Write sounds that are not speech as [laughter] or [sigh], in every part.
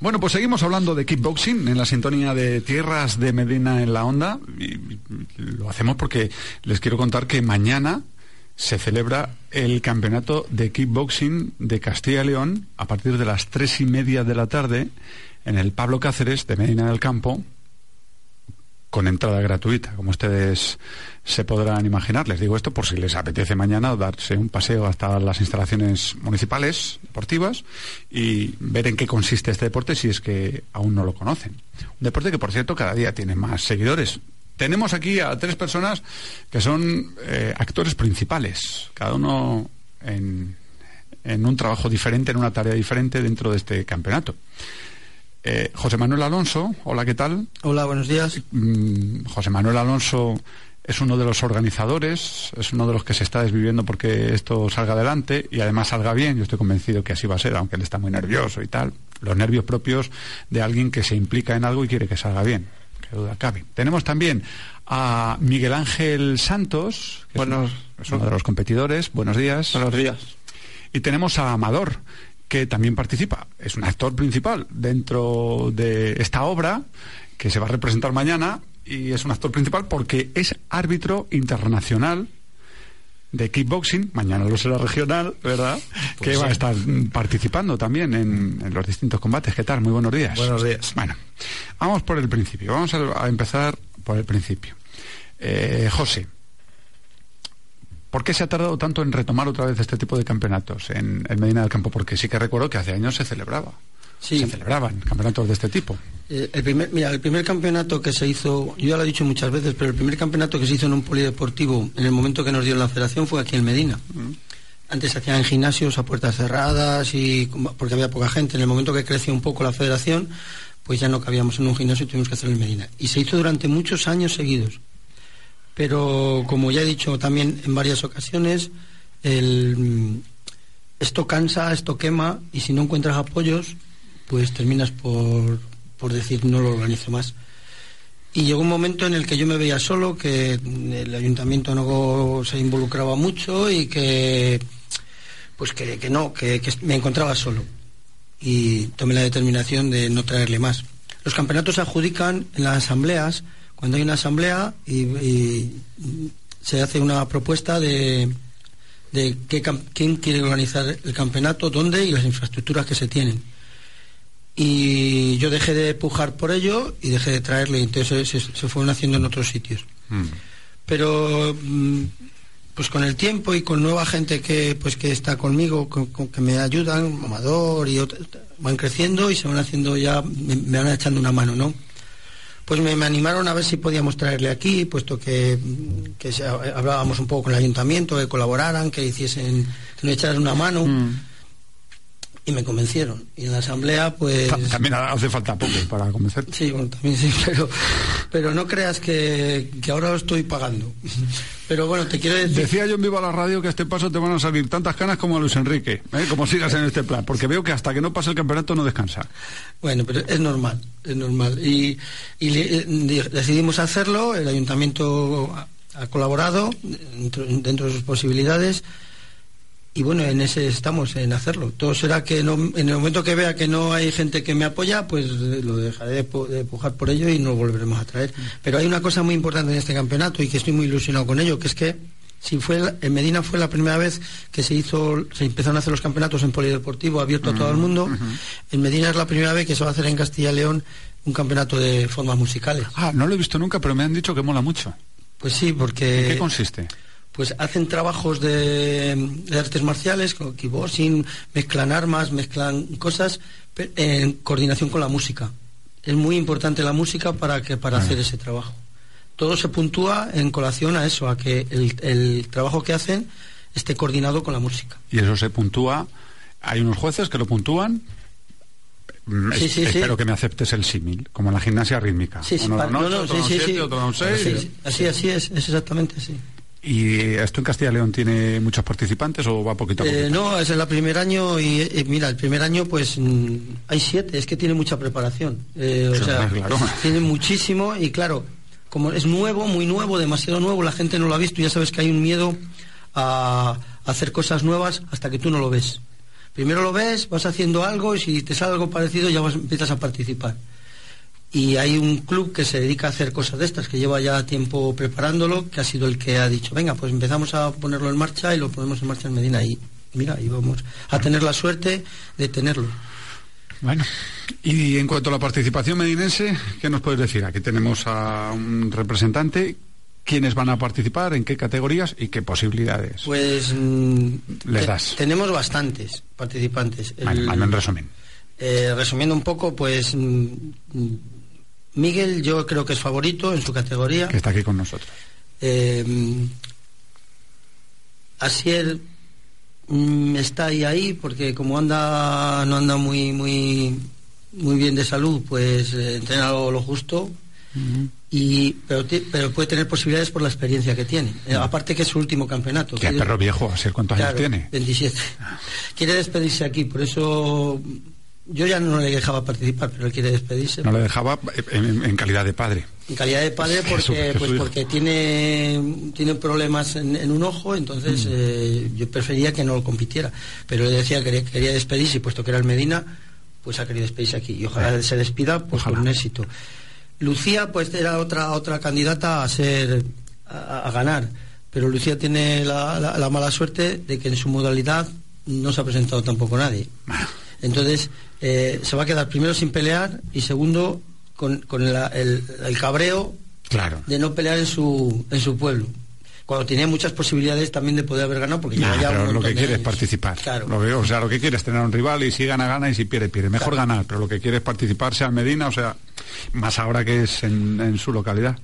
Bueno, pues seguimos hablando de kickboxing en la sintonía de Tierras de Medina en la Onda. Lo hacemos porque les quiero contar que mañana se celebra el campeonato de kickboxing de Castilla y León a partir de las tres y media de la tarde en el Pablo Cáceres de Medina del Campo con entrada gratuita, como ustedes se podrán imaginar. Les digo esto por si les apetece mañana darse un paseo hasta las instalaciones municipales deportivas y ver en qué consiste este deporte si es que aún no lo conocen. Un deporte que, por cierto, cada día tiene más seguidores. Tenemos aquí a tres personas que son eh, actores principales, cada uno en, en un trabajo diferente, en una tarea diferente dentro de este campeonato. Eh, José Manuel Alonso, hola, ¿qué tal? Hola, buenos días. Mm, José Manuel Alonso es uno de los organizadores, es uno de los que se está desviviendo porque esto salga adelante y además salga bien. Yo estoy convencido que así va a ser, aunque él está muy nervioso y tal. Los nervios propios de alguien que se implica en algo y quiere que salga bien. Que duda cabe. Tenemos también a Miguel Ángel Santos, que Buenos- es uno de los competidores. Buenos días. Buenos días. Y tenemos a Amador, que también participa. Es un actor principal dentro de esta obra que se va a representar mañana y es un actor principal porque es árbitro internacional de kickboxing, mañana lo será regional, ¿verdad? que va a estar participando también en, en los distintos combates. ¿Qué tal? Muy buenos días. Buenos días. Bueno, vamos por el principio. Vamos a, a empezar por el principio. Eh, José, ¿Por qué se ha tardado tanto en retomar otra vez este tipo de campeonatos en, en Medina del Campo? Porque sí que recuerdo que hace años se celebraba. Sí. Se celebraban campeonatos de este tipo. Eh, el primer, mira, el primer campeonato que se hizo, yo ya lo he dicho muchas veces, pero el primer campeonato que se hizo en un polideportivo en el momento que nos dio la federación fue aquí en Medina. Antes se hacían gimnasios a puertas cerradas y porque había poca gente. En el momento que creció un poco la federación, pues ya no cabíamos en un gimnasio y tuvimos que hacerlo en Medina. Y se hizo durante muchos años seguidos. Pero como ya he dicho también en varias ocasiones, el, mm, esto cansa, esto quema y si no encuentras apoyos, pues terminas por, por decir no lo organizo más. Y llegó un momento en el que yo me veía solo, que el ayuntamiento no se involucraba mucho y que pues que, que no, que, que me encontraba solo. Y tomé la determinación de no traerle más. Los campeonatos se adjudican en las asambleas, cuando hay una asamblea y, y se hace una propuesta de, de qué quién quiere organizar el campeonato, dónde y las infraestructuras que se tienen. Y yo dejé de pujar por ello y dejé de traerle, y entonces se, se fueron haciendo en otros sitios. Pero mm, pues con el tiempo y con nueva gente que pues que está conmigo, con- con- que me ayudan, Amador y otros, van creciendo y se van haciendo ya, me, me van echando una mano, ¿no? Pues me, animaron a ver si podíamos traerle aquí, puesto que, mm, que hablábamos un poco con el ayuntamiento, que colaboraran, que hiciesen, que nos echaran una mano. Y me convencieron. Y en la asamblea, pues... Ta- También hace falta poco para convencer. Sí, bueno, también sí, [laughs] pero, pero no creas que, que ahora lo estoy pagando. [laughs] Pero bueno, te quiero decir... Decía yo en Viva la Radio que a este paso te van a salir tantas canas como a Luis Enrique, ¿eh? como sigas en este plan, porque veo que hasta que no pase el campeonato no descansa. Bueno, pero es normal, es normal. Y, y eh, di- decidimos hacerlo, el ayuntamiento ha, ha colaborado dentro, dentro de sus posibilidades. Y bueno, en ese estamos, en hacerlo. Todo será que no, en el momento que vea que no hay gente que me apoya, pues eh, lo dejaré de, pu- de pujar por ello y no volveremos a traer. Pero hay una cosa muy importante en este campeonato y que estoy muy ilusionado con ello, que es que si fue en Medina fue la primera vez que se hizo, se empezaron a hacer los campeonatos en polideportivo abierto a todo el mundo. En Medina es la primera vez que se va a hacer en Castilla y León un campeonato de formas musicales. Ah, no lo he visto nunca, pero me han dicho que mola mucho. Pues sí, porque ¿En qué consiste? Pues hacen trabajos de, de artes marciales, como kickboxing, mezclan armas, mezclan cosas en coordinación con la música. Es muy importante la música para que para hacer ese trabajo. Todo se puntúa en colación a eso, a que el, el trabajo que hacen esté coordinado con la música. Y eso se puntúa. Hay unos jueces que lo puntúan. Mm, Sí, es- sí, sí. espero que me aceptes el símil, como en la gimnasia rítmica. Sí, no, no. Sí, sí, Así, así es, es exactamente así. ¿Y esto en Castilla y León tiene muchos participantes o va poquito a poquito? Eh, no, es el primer año y eh, mira, el primer año pues mm, hay siete, es que tiene mucha preparación. Eh, o sea, claro. [laughs] tiene muchísimo y claro, como es nuevo, muy nuevo, demasiado nuevo, la gente no lo ha visto, ya sabes que hay un miedo a, a hacer cosas nuevas hasta que tú no lo ves. Primero lo ves, vas haciendo algo y si te sale algo parecido ya vas, empiezas a participar. Y hay un club que se dedica a hacer cosas de estas, que lleva ya tiempo preparándolo, que ha sido el que ha dicho, venga, pues empezamos a ponerlo en marcha y lo ponemos en marcha en Medina. Y mira, y vamos a tener la suerte de tenerlo. Bueno, y en cuanto a la participación medinense, ¿qué nos puedes decir? Aquí tenemos a un representante. ¿Quiénes van a participar? ¿En qué categorías? ¿Y qué posibilidades? Pues mm, les das. tenemos bastantes participantes. Bueno, El- en resumen. Eh, resumiendo un poco, pues mm, Miguel yo creo que es favorito en su categoría. Que está aquí con nosotros. Eh, Asier mm, está ahí ahí porque como anda no anda muy muy muy bien de salud, pues eh, entrena lo, lo justo. Y, pero, puede tener posibilidades por la experiencia que tiene. Eh, aparte que es su último campeonato. Que perro viejo, así cuántos Claro, años tiene. 27. Quiere despedirse aquí, por eso yo ya no le dejaba participar, pero él quiere despedirse. No le dejaba en, en calidad de padre. En calidad de padre porque Jesús, pues porque tiene tiene problemas en, en un ojo, entonces eh, yo prefería que no lo compitiera. Pero él decía que quería, quería despedirse puesto que era el Medina, pues ha querido despedirse aquí. Y ojalá se despida pues Ojalá. con un éxito. Lucía pues era otra otra candidata a ser a, a ganar, pero Lucía tiene la, la- la mala suerte de que en su modalidad no se ha presentado tampoco nadie. Entonces, eh, se va a quedar primero sin pelear y segundo con, con la- el, el cabreo Claro. de no pelear en su, en su pueblo. Cuando tenía muchas posibilidades también de poder haber ganado porque Nah, ya pero lo que quiere es participar. Claro. Lo que- o sea, lo que quiere es tener un rival y si gana, gana y si pierde, pierde. Mejor Claro. ganar, pero lo que quiere es participar, sea en Medina, o sea, más ahora que es en, en su localidad.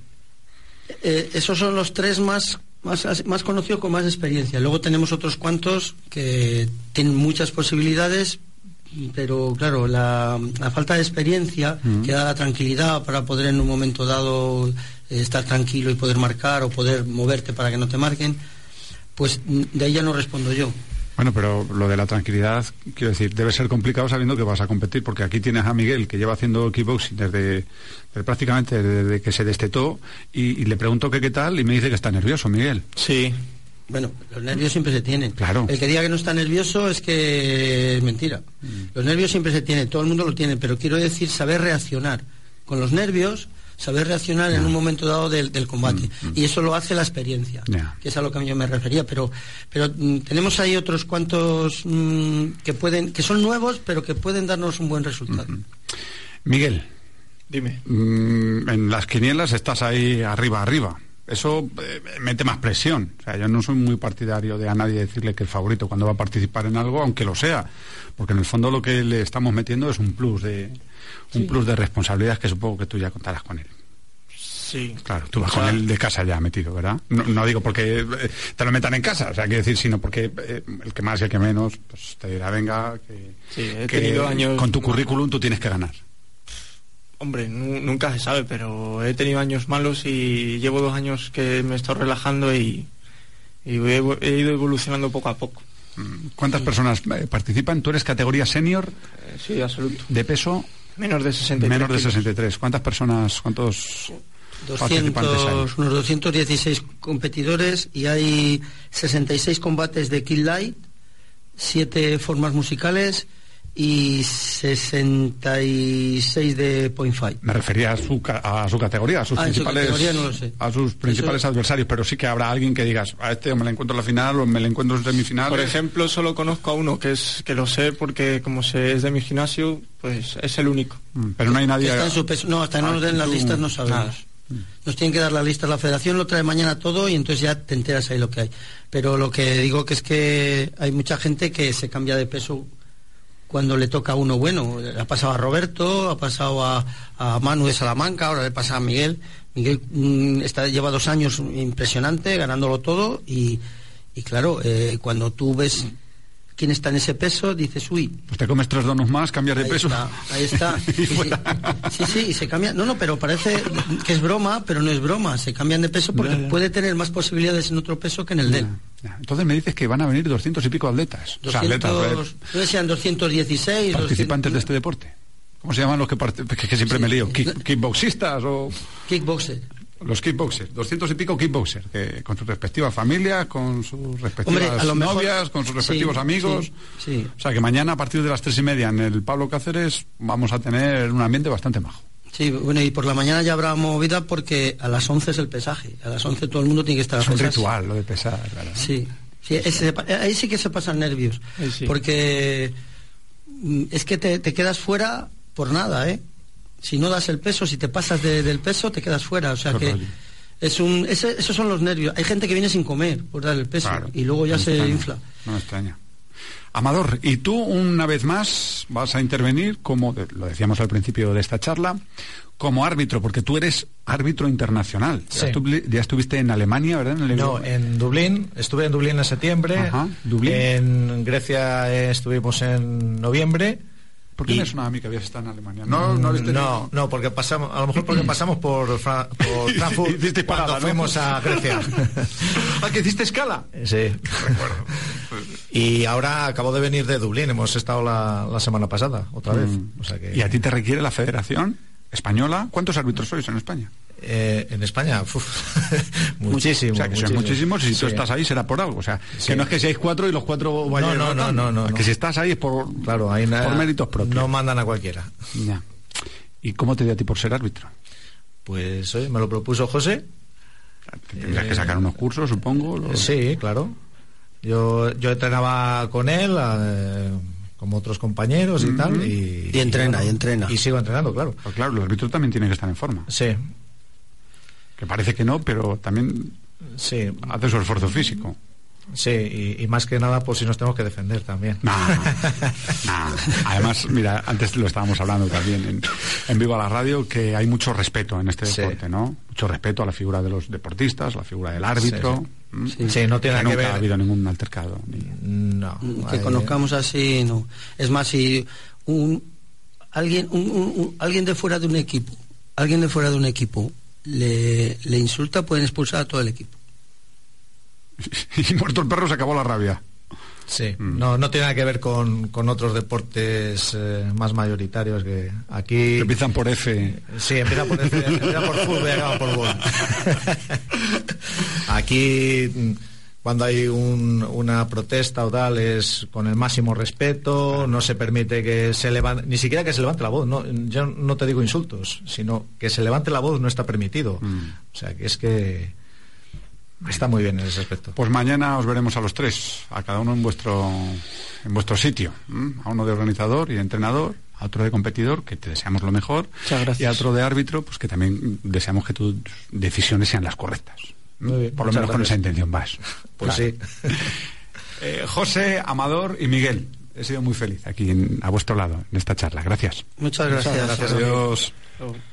Eh, esos son los tres más, más, más conocidos con más experiencia. Luego tenemos otros cuantos que tienen muchas posibilidades, pero claro, la, la falta de experiencia que da la tranquilidad para poder en un momento dado eh, estar tranquilo y poder marcar o poder moverte para que no te marquen, pues mm, de ahí ya no respondo yo. Bueno, pero lo de la tranquilidad, quiero decir, debe ser complicado sabiendo que vas a competir, porque aquí tienes a Miguel, que lleva haciendo kickboxing desde, desde prácticamente desde que se destetó, y, y le pregunto que qué tal, y me dice que está nervioso, Miguel. Sí, Bueno, los nervios siempre se tienen. Claro. El que diga que no está nervioso es que es mentira. Los nervios siempre se tienen, todo el mundo lo tiene, pero quiero decir saber reaccionar con los nervios, saber reaccionar en un momento dado del, del combate. Y eso lo hace la experiencia, que es a lo que yo me refería. Pero, pero mm, tenemos ahí otros cuantos mm, que pueden, que son nuevos, pero que pueden darnos un buen resultado. Miguel, dime. mm, en las quinielas estás ahí arriba, arriba. Eso eh, mete más presión. O sea, yo no soy muy partidario de a nadie decirle que el favorito cuando va a participar en algo, aunque lo sea, porque en el fondo lo que le estamos metiendo es un plus de un plus de responsabilidad que supongo que tú ya contarás con él. Sí. Claro, tú vas O sea, con él de casa ya metido, ¿verdad? No, no digo porque eh, te lo metan en casa, o sea, quiero decir, sino porque eh, el que más y el que menos, pues te dirá, venga, que, Sí, he que tenido años- con tu currículum tú tienes que ganar. Hombre, nu- nunca se sabe, pero he tenido años malos y llevo dos años que me he estado relajando y, y he, he ido evolucionando poco a poco. Mm, ¿Cuántas personas eh, participan? Tú eres categoría senior Eh, sí, absoluto. de peso Menos de 63. menos de kilos. 63. ¿Cuántas personas, cuántos participantes hay? 200, unos 216 competidores y hay 66 combates de Kill Light, 7 formas musicales y 66 de Point Fight. Me refería a su, a su categoría, a sus Ah, su principales, categoría no lo sé. a sus principales Eso- adversarios, pero sí que habrá alguien que digas, a este o me le encuentro en la final o me le encuentro en semifinales. Por ejemplo, solo conozco a uno que es que lo sé porque como se es de mi gimnasio, pues es el único. Mm, pero no hay nadie. Está en su peso. No, hasta que no Ah, nos den las tú- listas no sabemos. nada. Nos tienen que dar la lista. La federación lo trae mañana todo y entonces ya te enteras ahí lo que hay. Pero lo que digo que es que hay mucha gente que se cambia de peso cuando le toca a uno bueno. Ha pasado a Roberto, ha pasado a, a Manu de Salamanca, ahora le pasa a Miguel. Miguel mm, está, lleva dos años impresionante, ganándolo todo y, y claro, eh, cuando tú ves quién está en ese peso, dices, uy, Pues te comes tres donos más, cambias de Ahí peso. está, ahí está. [laughs] Y Sí, sí. y se cambia. No, no, pero parece que es broma, pero no es broma. Se cambian de peso porque Ya, ya. puede tener más posibilidades en otro peso que en el de él. Entonces me dices que van a venir doscientos y pico atletas. O sea, 200, atletas, eh, no eran 216. participantes de 200, este deporte. ¿Cómo se llaman los que participan? Que, que siempre me lío. Kick- ¿Kickboxistas o...? Kickboxer. los kickboxers, 200 y pico kickboxers, que con sus respectivas familias, con sus respectivas Hombre, a lo mejor- novias, con sus respectivos sí, amigos. sí, sí. O sea que mañana a partir de las tres y media en el Pablo Cáceres vamos a tener un ambiente bastante majo. Sí, bueno, y por la mañana ya habrá movida porque a las 11 es el pesaje. A las 11 todo el mundo tiene que estar a Es un ritual lo de pesar, ¿verdad? Sí, sí, ese- ahí sí que se pasan nervios. Sí. Porque mm, es que te, te quedas fuera por nada, ¿eh? Si no das el peso, si te pasas de- del peso, te quedas fuera. O sea que es un, ese- esos son los nervios. Hay gente que viene sin comer por dar el peso Claro, y luego ya no se extraña, infla. No me extraña. Amador, y tú una vez más vas a intervenir como, lo decíamos al principio de esta charla, como árbitro, porque tú eres árbitro internacional. Sí. Ya, estu- ya estuviste en Alemania, ¿verdad? En el- No, en Dublín, estuve en Dublín en septiembre, Ajá, Dublín. en Grecia eh, estuvimos en noviembre. ¿Por qué y- me suena a mí que habías estado en Alemania? No, no, habéis tenido- no, no, porque pasamos, a lo mejor porque pasamos por, Fra- por [laughs] Frankfurt cuando parada, ¿no? fuimos a Grecia. [laughs] ah, que hiciste escala. sí. Y ahora acabo de venir de Dublín, hemos estado la, la semana pasada, otra vez. Mm. O sea que, ¿Y a ti te requiere la Federación Española? ¿Cuántos árbitros sois en España? Eh, en España, [laughs] uf, muchísimo. o sea, que sois muchísimos y si tú Sí. estás ahí será por algo. O sea, Sí. que no es que seáis cuatro y los cuatro vayáis no, no, no, no, no. Que si estás ahí es por, Claro, ahí por méritos propios. No mandan a cualquiera. Ya. ¿Y cómo te dio a ti por ser árbitro? Pues oye, me lo propuso José. Tendrías que sacar unos cursos, supongo. Sí, claro. Yo, yo entrenaba con él, eh, como otros compañeros y tal. Y, Y entrena, bueno, y entrena. Y sigo entrenando, claro. Pues claro, el árbitro también tiene que estar en forma. Sí, Que parece que no, pero también sí, hace su esfuerzo físico. sí. Y, y más que nada por si nos tenemos que defender también. No, no. [laughs] Además, mira, antes lo estábamos hablando también en, en Viva la Radio, que hay mucho respeto en este Sí. deporte, ¿no? Mucho respeto a la figura de los deportistas, la figura del árbitro. Sí, sí, no tiene nada que nunca ver. ha habido ningún altercado. ni- No. que hay- conozcamos así no es más si un alguien un- un- un- alguien de fuera de un equipo alguien de fuera de un equipo le, le insulta pueden expulsar a todo el equipo [laughs] Y muerto el perro se acabó la rabia. Sí, Mm. no, no tiene nada que ver con, con otros deportes eh, más mayoritarios que aquí. Que empiezan por F. Sí, empieza por, empieza por fútbol y acaba por gol. [laughs] Aquí, mm, cuando hay un- una protesta o tal, es con el máximo respeto, no se permite que se levante, ni siquiera que se levante la voz. No, yo no te digo insultos, sino que se levante la voz no está permitido. Mm. O sea, que es que está muy bien en ese aspecto. Pues mañana os veremos a los tres, a cada uno en vuestro, en vuestro sitio. A uno de organizador y de entrenador, a otro de competidor, que te deseamos lo mejor, Muchas gracias. y a otro de árbitro, pues que también deseamos que tus decisiones sean las correctas. Muy bien, Por lo menos con esa intención vas. Pues sí. [laughs] Eh, José, Amador y Miguel, he sido muy feliz aquí en- a vuestro lado en esta charla. Gracias. muchas gracias, gracias. Adiós.